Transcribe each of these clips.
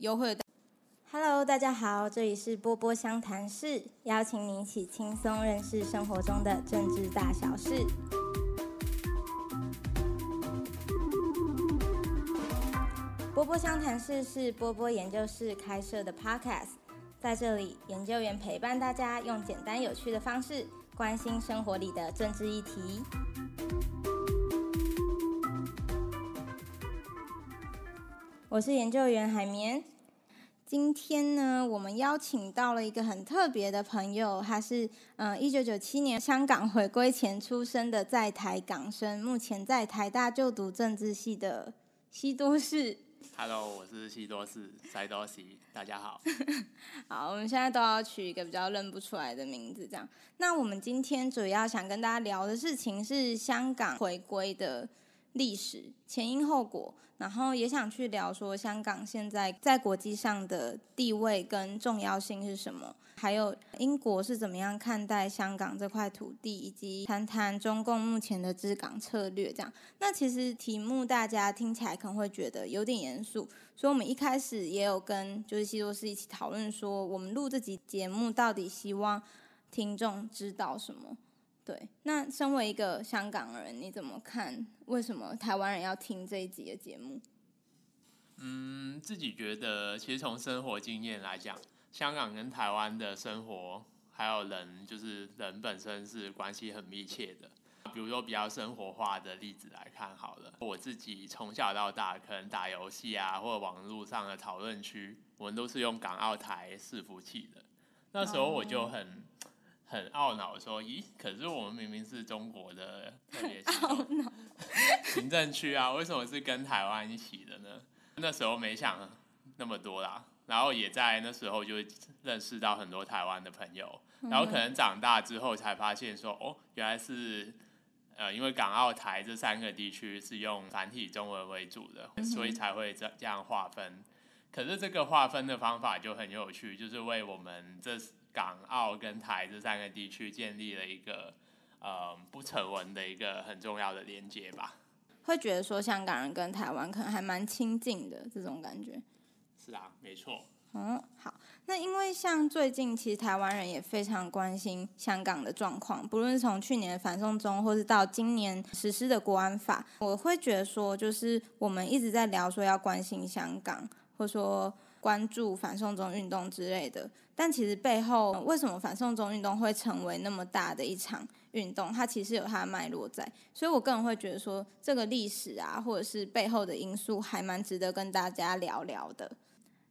优惠的。Hello，大家好，这里是波波相谈室，邀请你一起轻松认识生活中的政治大小事。波波相谈室是波波研究室开设的 Podcast，在这里，研究员陪伴大家，用简单有趣的方式关心生活里的政治议题。我是研究员海绵。今天呢，我们邀请到了一个很特别的朋友，他是嗯，一九九七年香港回归前出生的在台港生，目前在台大就读政治系的西多士。Hello，我是西多士塞多西，大家好。好，我们现在都要取一个比较认不出来的名字，这样。那我们今天主要想跟大家聊的事情是香港回归的。历史前因后果，然后也想去聊说香港现在在国际上的地位跟重要性是什么，还有英国是怎么样看待香港这块土地，以及谈谈中共目前的治港策略。这样，那其实题目大家听起来可能会觉得有点严肃，所以我们一开始也有跟就是西多士一起讨论说，我们录这集节目到底希望听众知道什么。对，那身为一个香港人，你怎么看？为什么台湾人要听这一集的节目？嗯，自己觉得，其实从生活经验来讲，香港跟台湾的生活还有人，就是人本身是关系很密切的。比如说比较生活化的例子来看好了，我自己从小到大，可能打游戏啊，或者网络上的讨论区，我们都是用港澳台伺服器的。那时候我就很。很懊恼说：“咦，可是我们明明是中国的特别 行政区啊，为什么是跟台湾一起的呢？”那时候没想那么多啦，然后也在那时候就认识到很多台湾的朋友，然后可能长大之后才发现说：“哦，原来是呃，因为港澳台这三个地区是用繁体中文为主的，所以才会这这样划分。可是这个划分的方法就很有趣，就是为我们这。”港澳跟台这三个地区建立了一个呃不成文的一个很重要的连接吧。会觉得说香港人跟台湾可能还蛮亲近的这种感觉。是啊，没错。嗯，好。那因为像最近其实台湾人也非常关心香港的状况，不论是从去年的反送中，或是到今年实施的国安法，我会觉得说，就是我们一直在聊说要关心香港，或者说。关注反送中运动之类的，但其实背后为什么反送中运动会成为那么大的一场运动？它其实有它的脉络在，所以我个人会觉得说，这个历史啊，或者是背后的因素，还蛮值得跟大家聊聊的。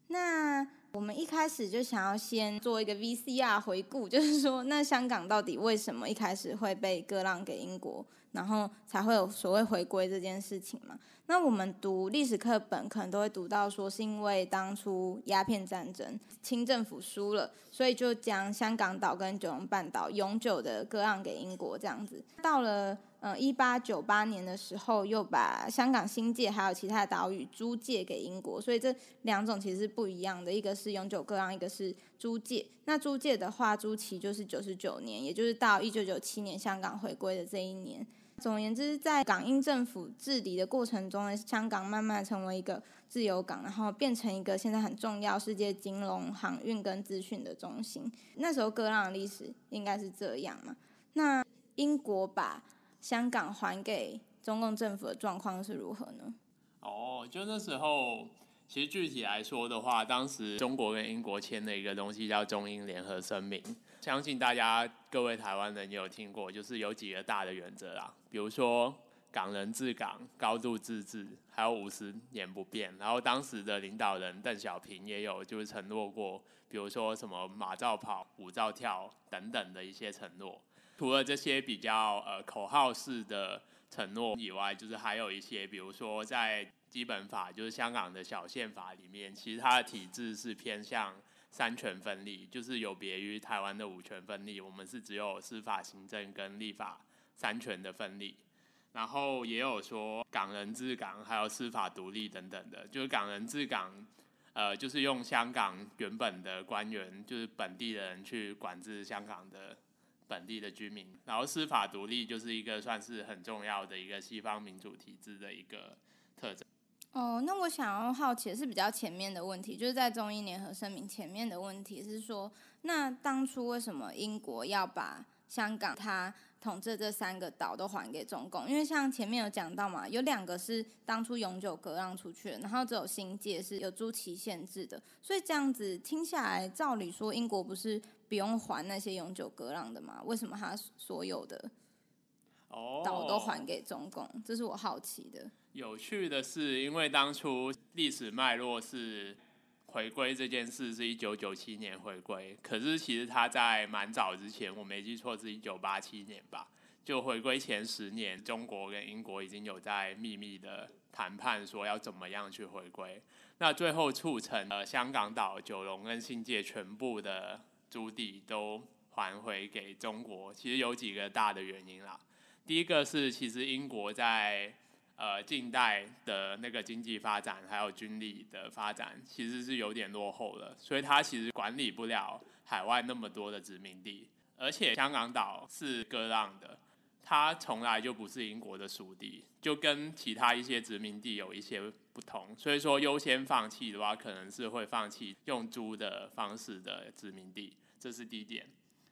那我们一开始就想要先做一个 VCR 回顾，就是说，那香港到底为什么一开始会被割让给英国？然后才会有所谓回归这件事情嘛？那我们读历史课本可能都会读到说，是因为当初鸦片战争，清政府输了，所以就将香港岛跟九龙半岛永久的割让给英国这样子。到了嗯一八九八年的时候，又把香港新界还有其他的岛屿租借给英国，所以这两种其实是不一样的，一个是永久割让，一个是租借。那租借的话，租期就是九十九年，也就是到一九九七年香港回归的这一年。总而言之，在港英政府治理的过程中呢，香港慢慢成为一个自由港，然后变成一个现在很重要世界金融、航运跟资讯的中心。那时候割让的历史应该是这样嘛？那英国把香港还给中共政府的状况是如何呢？哦，就那时候，其实具体来说的话，当时中国跟英国签的一个东西叫中英联合声明。相信大家各位台湾人也有听过，就是有几个大的原则啦，比如说港人治港、高度自治，还有五十年不变。然后当时的领导人邓小平也有就是承诺过，比如说什么马照跑、舞照跳等等的一些承诺。除了这些比较呃口号式的承诺以外，就是还有一些，比如说在基本法，就是香港的小宪法里面，其实它的体制是偏向。三权分立就是有别于台湾的五权分立，我们是只有司法、行政跟立法三权的分立。然后也有说港人治港，还有司法独立等等的。就是港人治港，呃，就是用香港原本的官员，就是本地人去管制香港的本地的居民。然后司法独立就是一个算是很重要的一个西方民主体制的一个特征。哦，那我想要好奇的是比较前面的问题，就是在中英联合声明前面的问题是说，那当初为什么英国要把香港它统治这三个岛都还给中共？因为像前面有讲到嘛，有两个是当初永久割让出去的，然后只有新界是有租期限制的，所以这样子听下来，照理说英国不是不用还那些永久割让的吗？为什么他所有的哦，岛都还给中共？这是我好奇的。有趣的是，因为当初历史脉络是回归这件事是一九九七年回归，可是其实他在蛮早之前，我没记错是一九八七年吧。就回归前十年，中国跟英国已经有在秘密的谈判，说要怎么样去回归。那最后促成了香港岛、九龙跟新界全部的租地都还回给中国。其实有几个大的原因啦。第一个是，其实英国在呃，近代的那个经济发展还有军力的发展，其实是有点落后的，所以它其实管理不了海外那么多的殖民地，而且香港岛是割让的，它从来就不是英国的属地，就跟其他一些殖民地有一些不同，所以说优先放弃的话，可能是会放弃用租的方式的殖民地，这是第一点。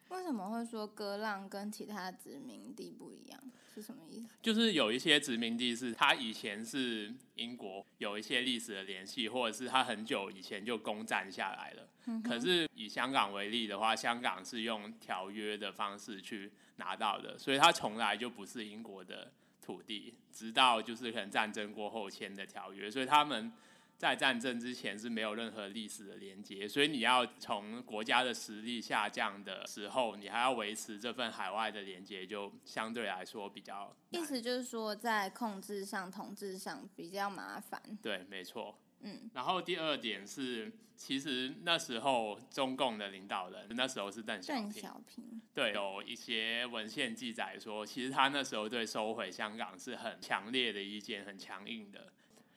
为什么会说割让跟其他殖民地不一样？是什么意思？就是有一些殖民地是它以前是英国有一些历史的联系，或者是它很久以前就攻占下来了。可是以香港为例的话，香港是用条约的方式去拿到的，所以它从来就不是英国的土地，直到就是可能战争过后签的条约，所以他们。在战争之前是没有任何历史的连接，所以你要从国家的实力下降的时候，你还要维持这份海外的连接，就相对来说比较。意思就是说，在控制上、统治上比较麻烦。对，没错。嗯。然后第二点是，其实那时候中共的领导人那时候是邓小平。邓小平。对，有一些文献记载说，其实他那时候对收回香港是很强烈的意见，很强硬的。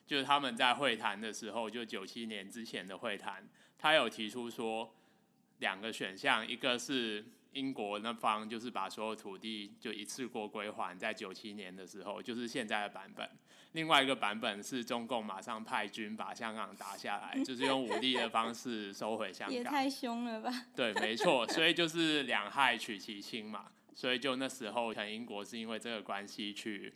就是他们在会谈的时候，就九七年之前的会谈，他有提出说两个选项，一个是英国那方就是把所有土地就一次过归还，在九七年的时候，就是现在的版本；另外一个版本是中共马上派军把香港打下来，就是用武力的方式收回香港。也太凶了吧？对，没错，所以就是两害取其轻嘛，所以就那时候，可能英国是因为这个关系去。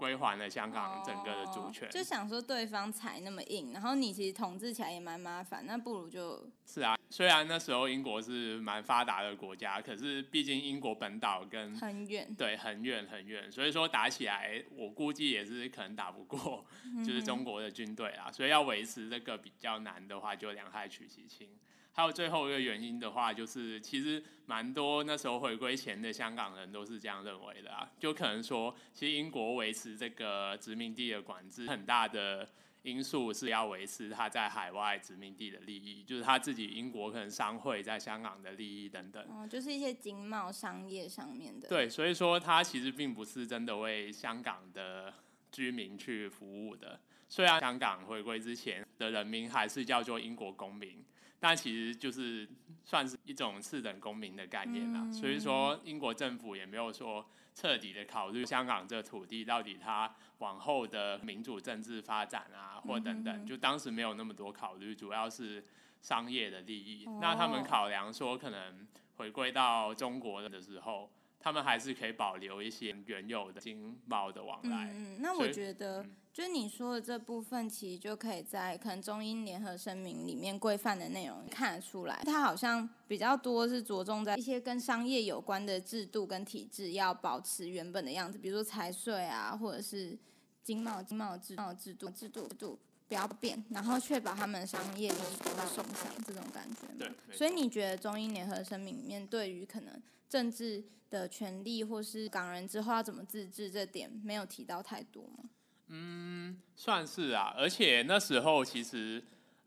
归还了香港整个的主权，就想说对方才那么硬，然后你其实统治起来也蛮麻烦，那不如就是啊。虽然那时候英国是蛮发达的国家，可是毕竟英国本岛跟很远，对，很远很远，所以说打起来，我估计也是可能打不过，就是中国的军队啊。所以要维持这个比较难的话，就两害取其轻。还有最后一个原因的话，就是其实蛮多那时候回归前的香港人都是这样认为的啊，就可能说，其实英国维持这个殖民地的管制，很大的因素是要维持他在海外殖民地的利益，就是他自己英国可能商会在香港的利益等等。哦，就是一些经贸商业上面的。对，所以说他其实并不是真的为香港的居民去服务的。虽然香港回归之前的人民还是叫做英国公民。但其实就是算是一种次等公民的概念啦，所以说英国政府也没有说彻底的考虑香港这土地到底它往后的民主政治发展啊，或等等，就当时没有那么多考虑，主要是商业的利益。那他们考量说，可能回归到中国的时候。他们还是可以保留一些原有的经贸的往来。嗯，那我觉得，就是你说的这部分，其实就可以在可能中英联合声明里面规范的内容看得出来。它好像比较多是着重在一些跟商业有关的制度跟体制要保持原本的样子，比如说财税啊，或者是经贸经贸制贸制度制度制度不要变，然后确保他们商业利益不会受伤，这种感觉。对。所以你觉得中英联合声明里面对于可能政治的权利，或是港人之后要怎么自治，这点没有提到太多吗？嗯，算是啊。而且那时候其实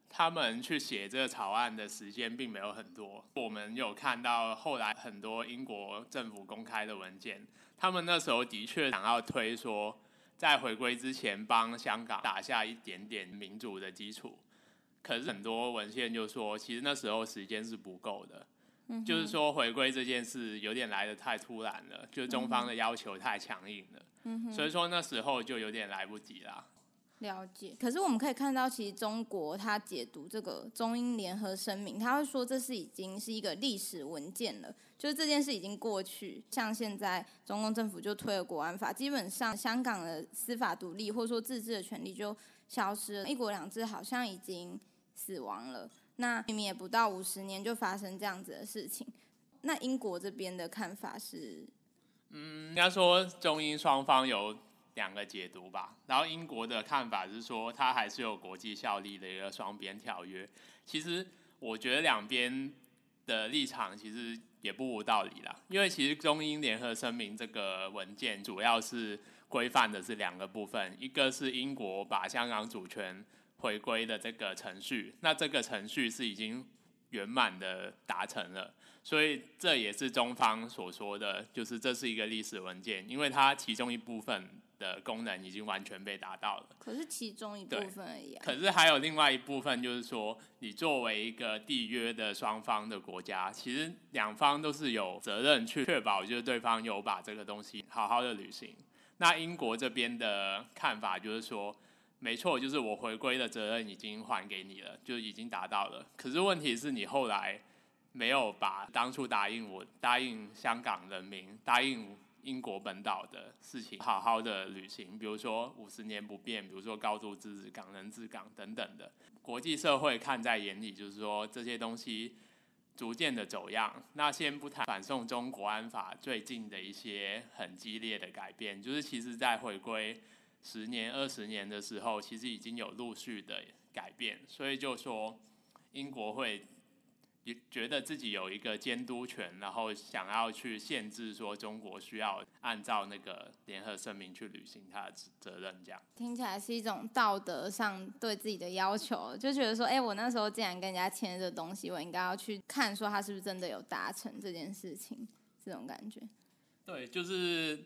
他们去写这个草案的时间并没有很多。我们有看到后来很多英国政府公开的文件，他们那时候的确想要推说，在回归之前帮香港打下一点点民主的基础。可是很多文献就说，其实那时候时间是不够的。就是说，回归这件事有点来的太突然了，就中方的要求太强硬了，所以说那时候就有点来不及啦。了解。可是我们可以看到，其实中国它解读这个中英联合声明，他会说这是已经是一个历史文件了，就是这件事已经过去。像现在中共政府就推了国安法，基本上香港的司法独立或者说自治的权利就消失了，一国两制好像已经死亡了。那明明也不到五十年就发生这样子的事情，那英国这边的看法是？嗯，应该说中英双方有两个解读吧。然后英国的看法是说，它还是有国际效力的一个双边条约。其实我觉得两边的立场其实也不无道理啦。因为其实中英联合声明这个文件主要是规范的是两个部分，一个是英国把香港主权回归的这个程序，那这个程序是已经圆满的达成了。所以这也是中方所说的，就是这是一个历史文件，因为它其中一部分的功能已经完全被达到了。可是其中一部分而已。可是还有另外一部分，就是说，你作为一个缔约的双方的国家，其实两方都是有责任去确保，就是对方有把这个东西好好的履行。那英国这边的看法就是说，没错，就是我回归的责任已经还给你了，就已经达到了。可是问题是你后来。没有把当初答应我、答应香港人民、答应英国本岛的事情好好的履行，比如说五十年不变，比如说高度自治、港人治港等等的，国际社会看在眼里，就是说这些东西逐渐的走样。那先不谈反送中国安法最近的一些很激烈的改变，就是其实在回归十年、二十年的时候，其实已经有陆续的改变，所以就说英国会。也觉得自己有一个监督权，然后想要去限制说中国需要按照那个联合声明去履行他的责任，这样听起来是一种道德上对自己的要求，就觉得说，哎，我那时候既然跟人家签这东西，我应该要去看说他是不是真的有达成这件事情，这种感觉。对，就是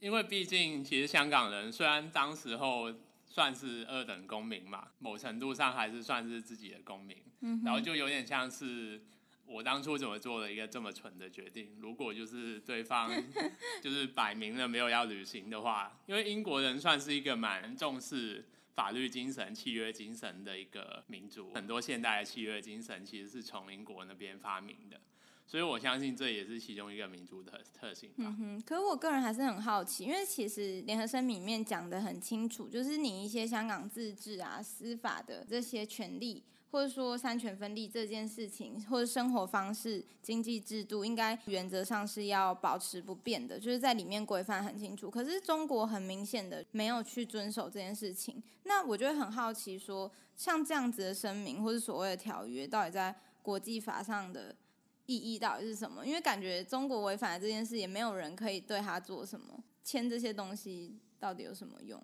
因为毕竟其实香港人虽然当时候。算是二等公民嘛，某程度上还是算是自己的公民，然后就有点像是我当初怎么做了一个这么蠢的决定。如果就是对方 就是摆明了没有要履行的话，因为英国人算是一个蛮重视法律精神、契约精神的一个民族，很多现代的契约精神其实是从英国那边发明的。所以我相信这也是其中一个民族的特性。嗯哼，可是我个人还是很好奇，因为其实联合声明里面讲的很清楚，就是你一些香港自治啊、司法的这些权利，或者说三权分立这件事情，或者生活方式、经济制度，应该原则上是要保持不变的，就是在里面规范很清楚。可是中国很明显的没有去遵守这件事情，那我就会很好奇，说像这样子的声明或者所谓的条约，到底在国际法上的？意义到底是什么？因为感觉中国违反了这件事，也没有人可以对他做什么。签这些东西到底有什么用？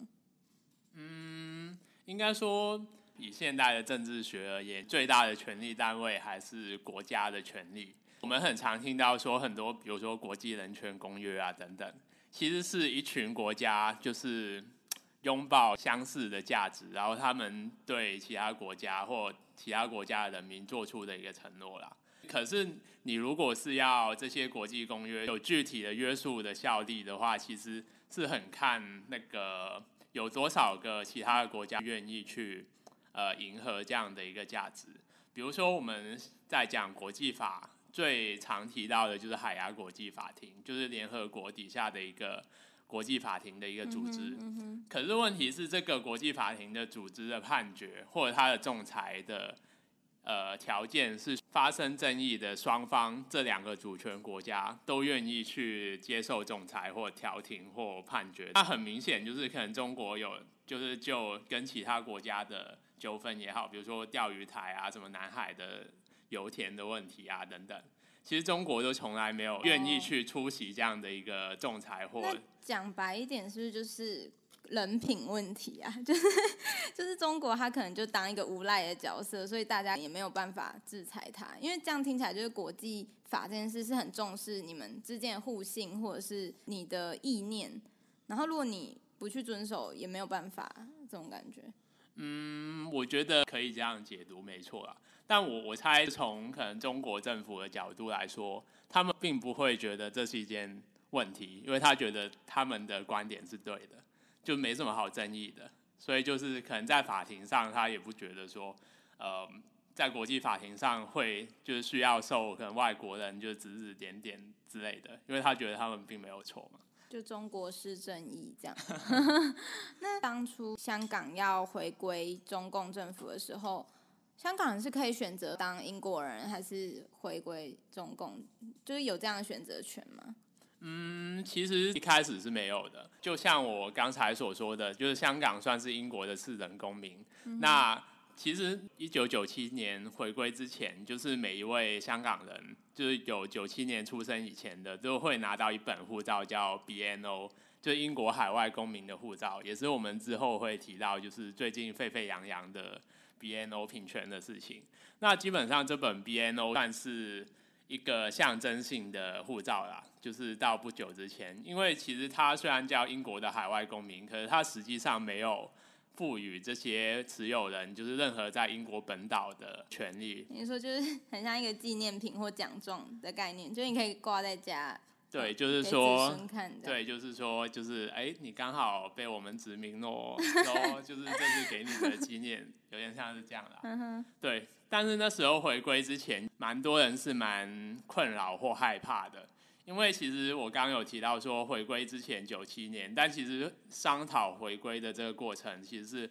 嗯，应该说以现代的政治学而言，最大的权力单位还是国家的权力。我们很常听到说很多，比如说国际人权公约啊等等，其实是一群国家就是拥抱相似的价值，然后他们对其他国家或其他国家的人民做出的一个承诺啦。可是，你如果是要这些国际公约有具体的约束的效力的话，其实是很看那个有多少个其他的国家愿意去呃迎合这样的一个价值。比如说，我们在讲国际法，最常提到的就是海牙国际法庭，就是联合国底下的一个国际法庭的一个组织。可是问题是，这个国际法庭的组织的判决或者它的仲裁的。呃，条件是发生争议的双方，这两个主权国家都愿意去接受仲裁或调停或判决。那很明显就是可能中国有，就是就跟其他国家的纠纷也好，比如说钓鱼台啊，什么南海的油田的问题啊等等，其实中国都从来没有愿意去出席这样的一个仲裁或。讲白一点，是不是就是？人品问题啊，就是就是中国，他可能就当一个无赖的角色，所以大家也没有办法制裁他，因为这样听起来就是国际法这件事是很重视你们之间的互信或者是你的意念，然后如果你不去遵守，也没有办法这种感觉。嗯，我觉得可以这样解读，没错啦。但我我猜从可能中国政府的角度来说，他们并不会觉得这是一件问题，因为他觉得他们的观点是对的。就没什么好争议的，所以就是可能在法庭上他也不觉得说，呃，在国际法庭上会就是需要受可能外国人就指指点点之类的，因为他觉得他们并没有错嘛。就中国式正义这样。那当初香港要回归中共政府的时候，香港人是可以选择当英国人还是回归中共，就是有这样的选择权吗？嗯，其实一开始是没有的。就像我刚才所说的，就是香港算是英国的次等公民。那其实一九九七年回归之前，就是每一位香港人，就是有九七年出生以前的，都会拿到一本护照，叫 BNO，就是英国海外公民的护照，也是我们之后会提到，就是最近沸沸扬扬的 BNO 平权的事情。那基本上这本 BNO 算是一个象征性的护照啦，就是到不久之前，因为其实它虽然叫英国的海外公民，可是它实际上没有。赋予这些持有人就是任何在英国本岛的权利。你说就是很像一个纪念品或奖状的概念，就你可以挂在家。对，就是说，对，就是说，就是哎，你刚好被我们殖民咯，然 后就是这是给你的纪念，有点像是这样的。对，但是那时候回归之前，蛮多人是蛮困扰或害怕的。因为其实我刚刚有提到说回归之前九七年，但其实商讨回归的这个过程其实是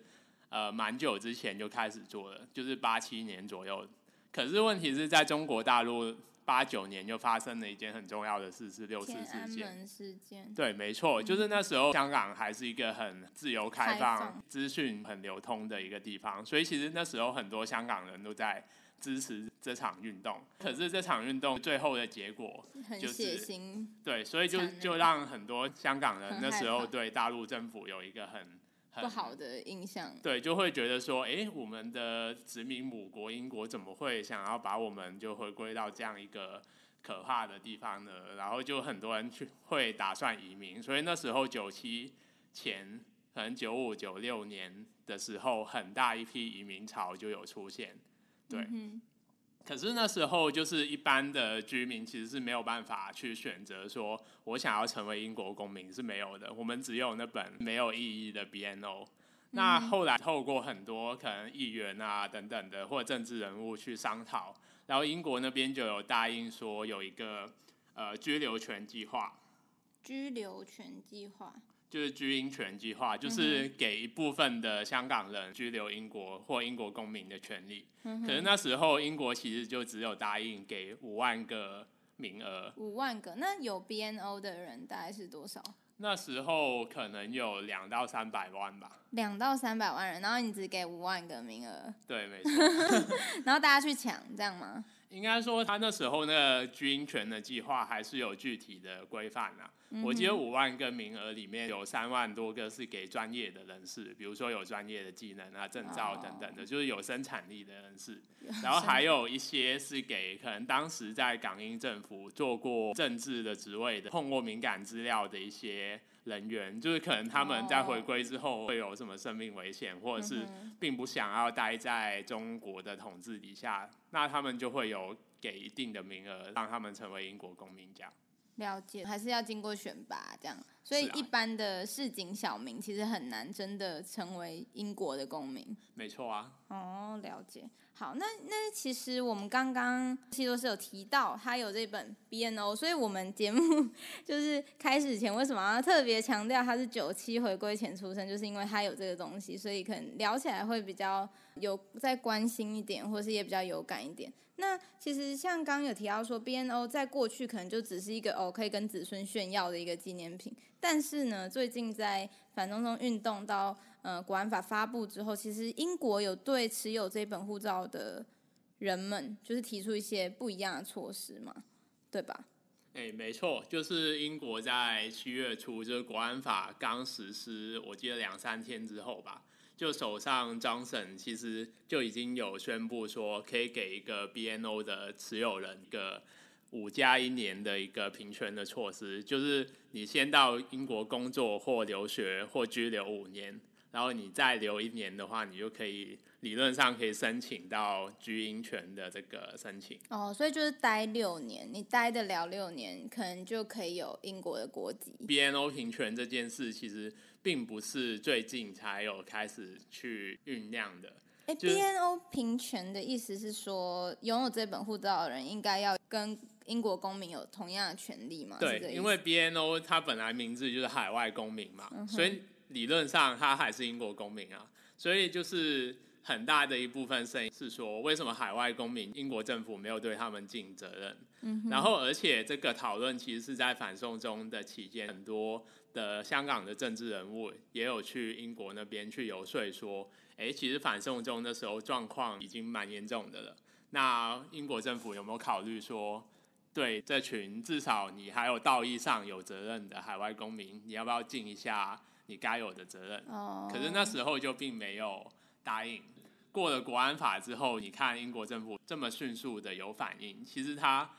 呃蛮久之前就开始做了，就是八七年左右。可是问题是在中国大陆八九年就发生了一件很重要的事，是六四事件。事件。对，没错，就是那时候香港还是一个很自由开放、资讯很流通的一个地方，所以其实那时候很多香港人都在。支持这场运动，可是这场运动最后的结果就是对，所以就就让很多香港人那时候对大陆政府有一个很不好的印象。对，就会觉得说，哎，我们的殖民母国英国怎么会想要把我们就回归到这样一个可怕的地方呢？然后就很多人去会打算移民，所以那时候九七前，可能九五九六年的时候，很大一批移民潮就有出现。对，可是那时候就是一般的居民其实是没有办法去选择说，我想要成为英国公民是没有的。我们只有那本没有意义的 BNO。那后来透过很多可能议员啊等等的或政治人物去商讨，然后英国那边就有答应说有一个呃居留权计划。居留权计划。就是居英权计划，就是给一部分的香港人居留英国或英国公民的权利。可是那时候英国其实就只有答应给五万个名额。五万个，那有 BNO 的人大概是多少？那时候可能有两到三百万吧。两到三百万人，然后你只给五万个名额。对，没错。然后大家去抢，这样吗？应该说，他那时候那个居英权的计划还是有具体的规范啊。我记得五万个名额里面有三万多个是给专业的人士，比如说有专业的技能啊、证照等等的，就是有生产力的人士。然后还有一些是给可能当时在港英政府做过政治的职位的、碰过敏感资料的一些人员，就是可能他们在回归之后会有什么生命危险，或者是并不想要待在中国的统治底下。那他们就会有给一定的名额，让他们成为英国公民，这样。了解，还是要经过选拔这样，所以一般的市井小民其实很难真的成为英国的公民。没错啊。哦，了解。好，那那其实我们刚刚其实是有提到他有这本 BNO，所以我们节目 就是开始前为什么要特别强调他是九七回归前出生，就是因为他有这个东西，所以可能聊起来会比较有再关心一点，或是也比较有感一点。那其实像刚刚有提到说，BNO 在过去可能就只是一个哦可以跟子孙炫耀的一个纪念品，但是呢，最近在反中中运动到呃国安法发布之后，其实英国有对持有这本护照的人们，就是提出一些不一样的措施嘛，对吧？哎，没错，就是英国在七月初，就是国安法刚实施，我记得两三天之后吧。就手上，Johnson 其实就已经有宣布说，可以给一个 BNO 的持有人一个五加一年的一个平权的措施，就是你先到英国工作或留学或居留五年，然后你再留一年的话，你就可以理论上可以申请到居英权的这个申请。哦，所以就是待六年，你待得了六年，可能就可以有英国的国籍。BNO 平权这件事其实并不是最近才有开始去酝酿的。哎，BNO 平权的意思是说，拥有这本护照的人应该要跟英国公民有同样的权利吗？对，因为 BNO 它本来名字就是海外公民嘛，所以理论上他还是英国公民啊。所以就是很大的一部分声音是说，为什么海外公民英国政府没有对他们尽责任？嗯，然后而且这个讨论其实是在反送中的期间，很多的香港的政治人物也有去英国那边去游说说。哎，其实反送中的时候状况已经蛮严重的了。那英国政府有没有考虑说，对这群至少你还有道义上有责任的海外公民，你要不要尽一下你该有的责任？哦。可是那时候就并没有答应。过了国安法之后，你看英国政府这么迅速的有反应，其实他。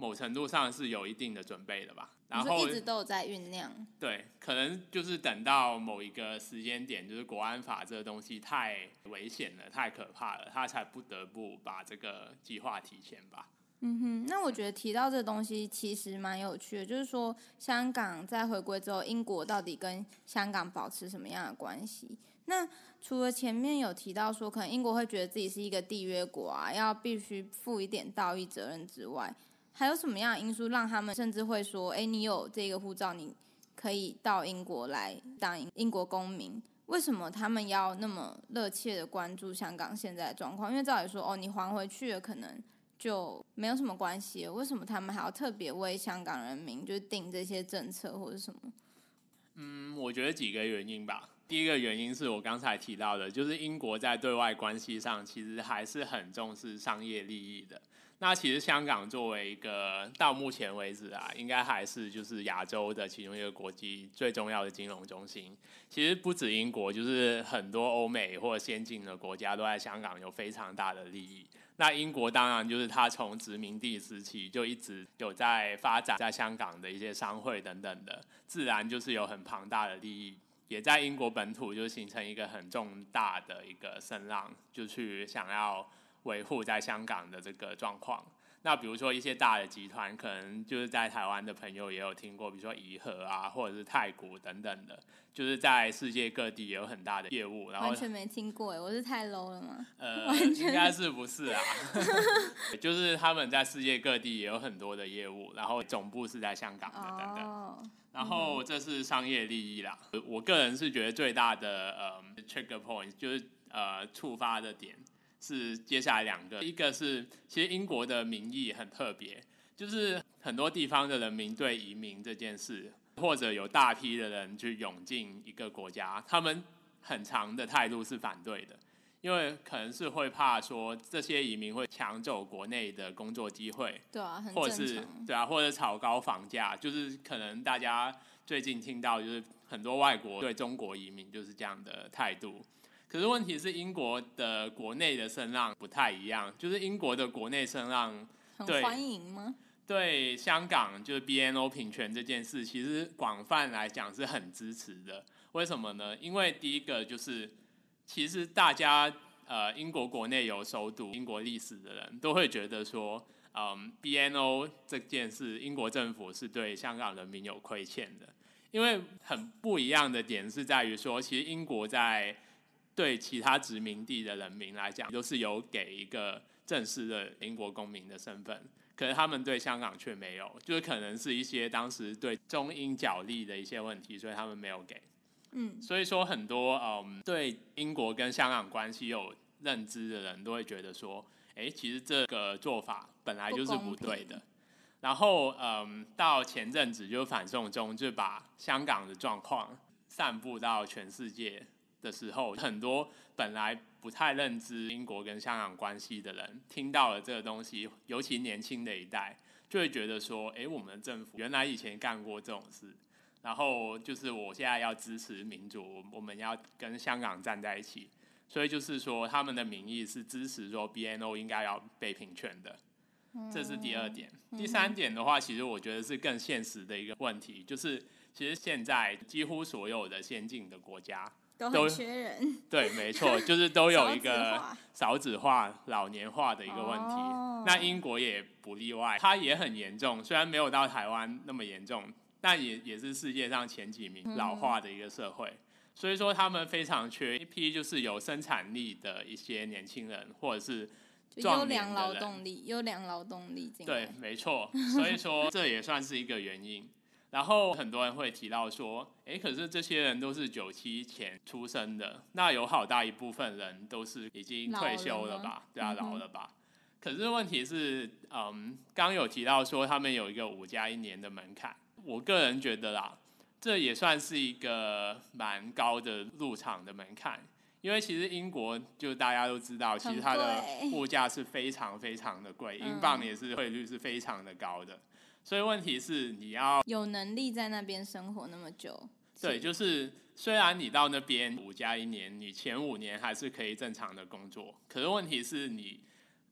某程度上是有一定的准备的吧，然后一直都有在酝酿。对，可能就是等到某一个时间点，就是国安法这个东西太危险了、太可怕了，他才不得不把这个计划提前吧。嗯哼，那我觉得提到这东西其实蛮有趣的，就是说香港在回归之后，英国到底跟香港保持什么样的关系？那除了前面有提到说，可能英国会觉得自己是一个缔约国啊，要必须负一点道义责任之外。还有什么样的因素让他们甚至会说：“哎，你有这个护照，你可以到英国来当英国公民？为什么他们要那么热切的关注香港现在的状况？因为照理说，哦，你还回去了，可能就没有什么关系。为什么他们还要特别为香港人民就定这些政策或者什么？”嗯，我觉得几个原因吧。第一个原因是我刚才提到的，就是英国在对外关系上其实还是很重视商业利益的。那其实香港作为一个到目前为止啊，应该还是就是亚洲的其中一个国际最重要的金融中心。其实不止英国，就是很多欧美或先进的国家都在香港有非常大的利益。那英国当然就是它从殖民地时期就一直有在发展在香港的一些商会等等的，自然就是有很庞大的利益，也在英国本土就形成一个很重大的一个声浪，就去想要。维护在香港的这个状况，那比如说一些大的集团，可能就是在台湾的朋友也有听过，比如说怡和啊，或者是太古等等的，就是在世界各地也有很大的业务。然后完全没听过哎，我是太 low 了吗？呃，应该是不是啊？就是他们在世界各地也有很多的业务，然后总部是在香港的等等。然后这是商业利益啦。我个人是觉得最大的呃 trigger point 就是呃触发的点。是接下来两个，一个是其实英国的民意很特别，就是很多地方的人民对移民这件事，或者有大批的人去涌进一个国家，他们很长的态度是反对的，因为可能是会怕说这些移民会抢走国内的工作机会，对啊，或者是对啊，或者炒高房价，就是可能大家最近听到就是很多外国对中国移民就是这样的态度。可是问题是，英国的国内的声浪不太一样，就是英国的国内声浪很欢迎吗？对香港就是 BNO 平权这件事，其实广泛来讲是很支持的。为什么呢？因为第一个就是，其实大家呃，英国国内有熟读英国历史的人都会觉得说，嗯，BNO 这件事，英国政府是对香港人民有亏欠的。因为很不一样的点是在于说，其实英国在对其他殖民地的人民来讲，都是有给一个正式的英国公民的身份，可是他们对香港却没有，就是可能是一些当时对中英角力的一些问题，所以他们没有给。嗯，所以说很多嗯对英国跟香港关系有认知的人都会觉得说，哎，其实这个做法本来就是不对的。然后嗯，到前阵子就反送中，就把香港的状况散布到全世界。的时候，很多本来不太认知英国跟香港关系的人，听到了这个东西，尤其年轻的一代，就会觉得说：，哎，我们的政府原来以前干过这种事，然后就是我现在要支持民主，我们要跟香港站在一起，所以就是说，他们的民意是支持说 BNO 应该要被平权的，这是第二点。第三点的话，其实我觉得是更现实的一个问题，就是其实现在几乎所有的先进的国家。都缺人，对，没错，就是都有一个少子化、老年化的一个问题。哦那英国也不例外，它也很严重，虽然没有到台湾那么严重，但也也是世界上前几名嗯老化的一个社会。所以说，他们非常缺一批就是有生产力的一些年轻人，或者是优良劳动力，优良劳动力进对来，，没错。所以说，这也算是一个原因。然后很多人会提到说，诶，可是这些人都是九七前出生的，那有好大一部分人都是已经退休了吧？对啊，老了吧？可是问题是，嗯，刚有提到说他们有一个五加一年的门槛，我个人觉得啦，这也算是一个蛮高的入场的门槛。因为其实英国就大家都知道，其实它的物价是非常非常的贵，嗯英镑也是汇率是非常的高的，所以问题是你要有能力在那边生活那么久，对，就是虽然你到那边五加一年，你前五年还是可以正常的工作，可是问题是你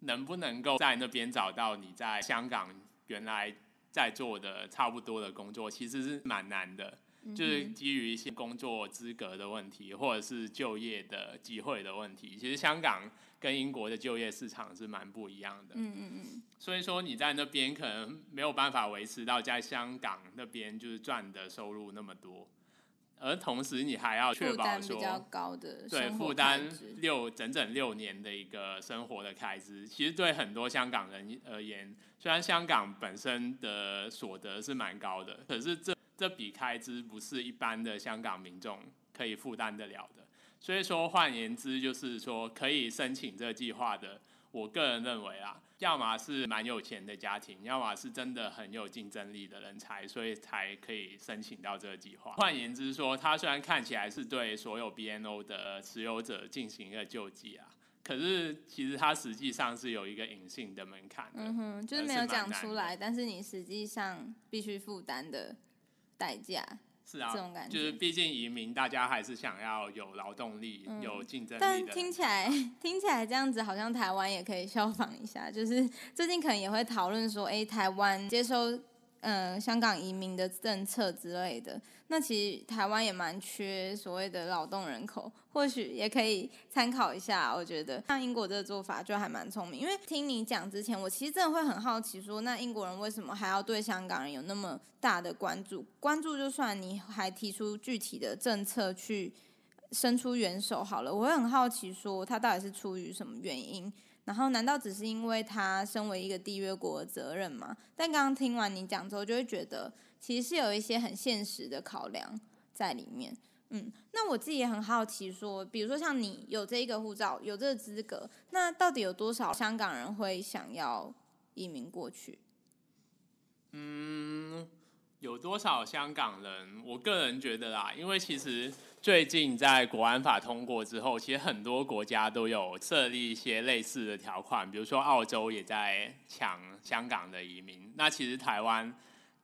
能不能够在那边找到你在香港原来在做的差不多的工作，其实是蛮难的。就是基于一些工作资格的问题，或者是就业的机会的问题，其实香港跟英国的就业市场是蛮不一样的。嗯嗯嗯，所以说你在那边可能没有办法维持到在香港那边就是赚的收入那么多，而同时你还要确保说担比较高的对负担六整整六年的一个生活的开支，其实对很多香港人而言，虽然香港本身的所得是蛮高的，可是这这笔开支不是一般的香港民众可以负担得了的。所以说，换言之，就是说可以申请这个计划的，我个人认为啊，要么是蛮有钱的家庭，要么是真的很有竞争力的人才，所以才可以申请到这个计划。换言之说，它虽然看起来是对所有 BNO 的持有者进行一个救济啊，可是其实它实际上是有一个隐性的门槛的。嗯哼，就是还没有讲出来，但是你实际上必须负担的代价。是啊这种感，觉就是毕竟移民，大家还是想要有劳动力、嗯有竞争力但。听起来 听起来这样子，好像台湾也可以效仿一下。就是最近可能也会讨论说，诶，台湾接收呃香港移民的政策之类的。那其实台湾也蛮缺所谓的劳动人口，或许也可以参考一下。我觉得像英国这个做法就还蛮聪明，因为听你讲之前，我其实真的会很好奇说，那英国人为什么还要对香港人有那么大的关注？关注就算你还提出具体的政策去伸出援手好了，我会很好奇说他到底是出于什么原因？然后难道只是因为他身为一个缔约国的责任吗？但刚刚听完你讲之后，就会觉得其实是有一些很现实的考量在里面。嗯，那我自己也很好奇说，比如说像你有这一个护照，有这个资格，那到底有多少香港人会想要移民过去？嗯，有多少香港人？我个人觉得啦，因为其实最近在国安法通过之后，其实很多国家都有设立一些类似的条款，比如说澳洲也在抢香港的移民。那其实台湾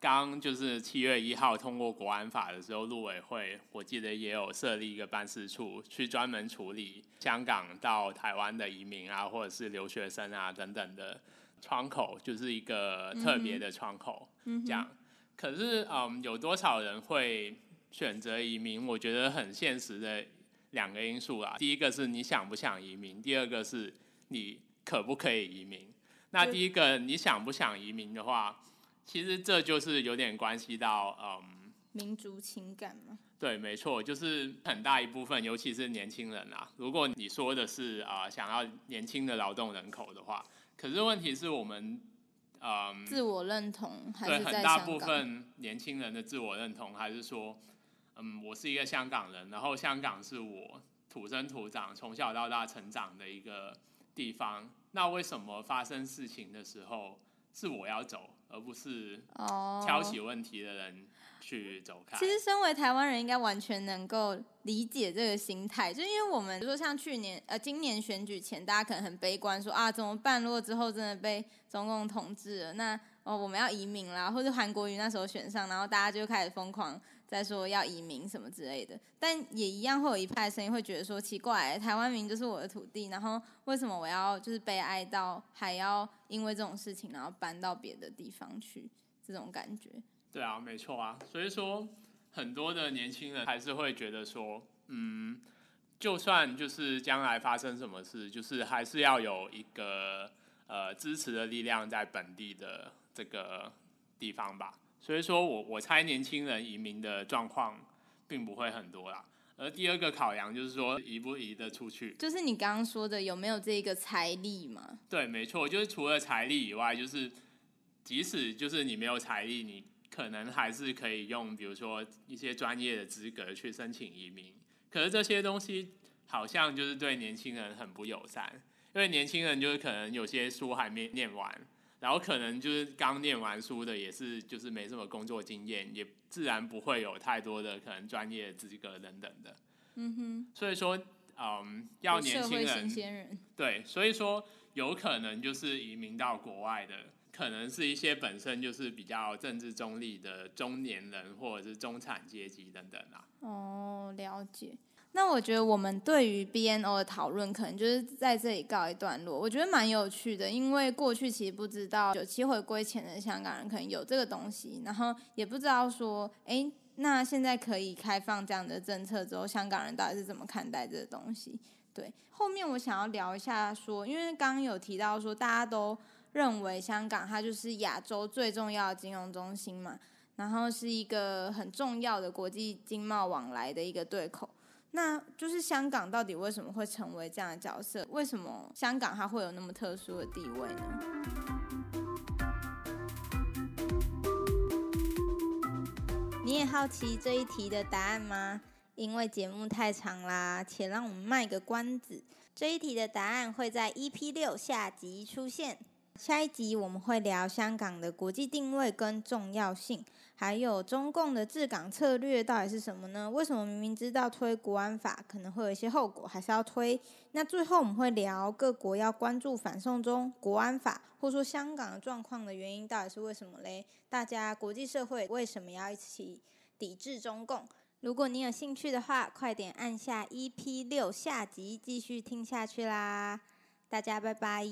刚就是七月一号通过国安法的时候，陆委会我记得也有设立一个办事处，去专门处理香港到台湾的移民啊，或者是留学生啊等等的窗口，就是一个特别的窗口。嗯这样。可是，嗯，有多少人会选择移民？我觉得很现实的两个因素啊。第一个是你想不想移民，第二个是你可不可以移民。那第一个你想不想移民的话，其实这就是有点关系到，嗯，民族情感嘛？对，没错，就是很大一部分，尤其是年轻人啊。如果你说的是啊、呃想要年轻的劳动人口的话，可是问题是我们，嗯，自我认同还是在很大部？分年轻人的自我认同，还是说，嗯，我是一个香港人，然后香港是我土生土长、从小到大成长的一个地方。那为什么发生事情的时候是我要走，而不是哦，挑起问题的人去走开？其实，身为台湾人，应该完全能够理解这个心态，就因为我们比如说像去年呃今年选举前，大家可能很悲观说啊怎么办？如果之后真的被中共统治了，那哦我们要移民啦，或者韩国瑜那时候选上，然后大家就开始疯狂在说要移民什么之类的。但也一样会有一派声音会觉得说奇怪，台湾民就是我的土地，然后为什么我要就是悲哀到还要因为这种事情然后搬到别的地方去？这种感觉，对啊，没错啊。所以说，很多的年轻人还是会觉得说，嗯，就算就是将来发生什么事，就是还是要有一个呃支持的力量在本地的这个地方吧。所以说我我猜年轻人移民的状况并不会很多啦。而第二个考量就是说移不移得出去，就是你刚刚说的有没有这个财力嘛？对，没错，就是除了财力以外，就是即使就是你没有财力，你可能还是可以用比如说一些专业的资格去申请移民。可是这些东西好像就是对年轻人很不友善，因为年轻人就是可能有些书还没念完。然后可能就是刚念完书的，也是就是没什么工作经验，也自然不会有太多的可能专业资格等等的。嗯哼。所以说，嗯，要年轻人，人。对，所以说有可能就是移民到国外的，可能是一些本身就是比较政治中立的中年人，或者是中产阶级等等啊。哦，了解。那我觉得我们对于 BNO 的讨论可能就是在这里告一段落。我觉得蛮有趣的，因为过去其实不知道九七回归前的香港人可能有这个东西，然后也不知道说，哎，那现在可以开放这样的政策之后，香港人到底是怎么看待这个东西？对，后面我想要聊一下说，因为刚刚有提到说，大家都认为香港它就是亚洲最重要的金融中心嘛，然后是一个很重要的国际经贸往来的一个对口。那就是香港到底为什么会成为这样的角色？为什么香港它会有那么特殊的地位呢？你也好奇这一题的答案吗？因为节目太长啦，且让我们卖个关子。这一题的答案会在 EP 六下集出现。下一集我们会聊香港的国际定位跟重要性。还有中共的治港策略到底是什么呢？为什么明明知道推国安法可能会有一些后果，还是要推？那最后我们会聊各国要关注反送中、国安法，或者说香港的状况的原因到底是为什么嘞？大家国际社会为什么要一起抵制中共？如果你有兴趣的话，快点按下 EP 六下集继续听下去啦！大家拜拜。